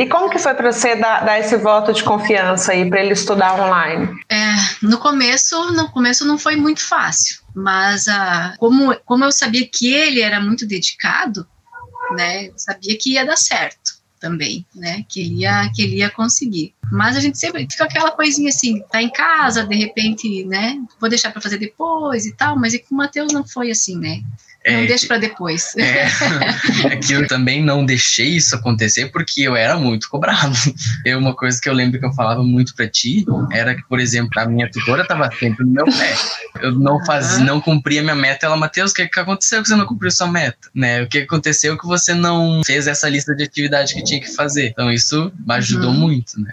E como que foi para você dar, dar, esse voto de confiança aí para ele estudar online? É, no começo, no começo não foi muito fácil, mas ah, como, como eu sabia que ele era muito dedicado, né, sabia que ia dar certo também, né? Que ele ia, que ele ia conseguir. Mas a gente sempre fica aquela coisinha assim, tá em casa, de repente, né? Vou deixar para fazer depois e tal, mas com o Matheus não foi assim, né? Não é, deixa para depois. É, é, que eu também não deixei isso acontecer porque eu era muito cobrado. Eu, uma coisa que eu lembro que eu falava muito para ti era que, por exemplo, a minha tutora estava sempre no meu pé. Eu não fazia, não cumpria minha meta. Ela, Matheus, o que, que aconteceu que você não cumpriu sua meta? Né? O que aconteceu que você não fez essa lista de atividades que tinha que fazer? Então isso ajudou uhum. muito, né?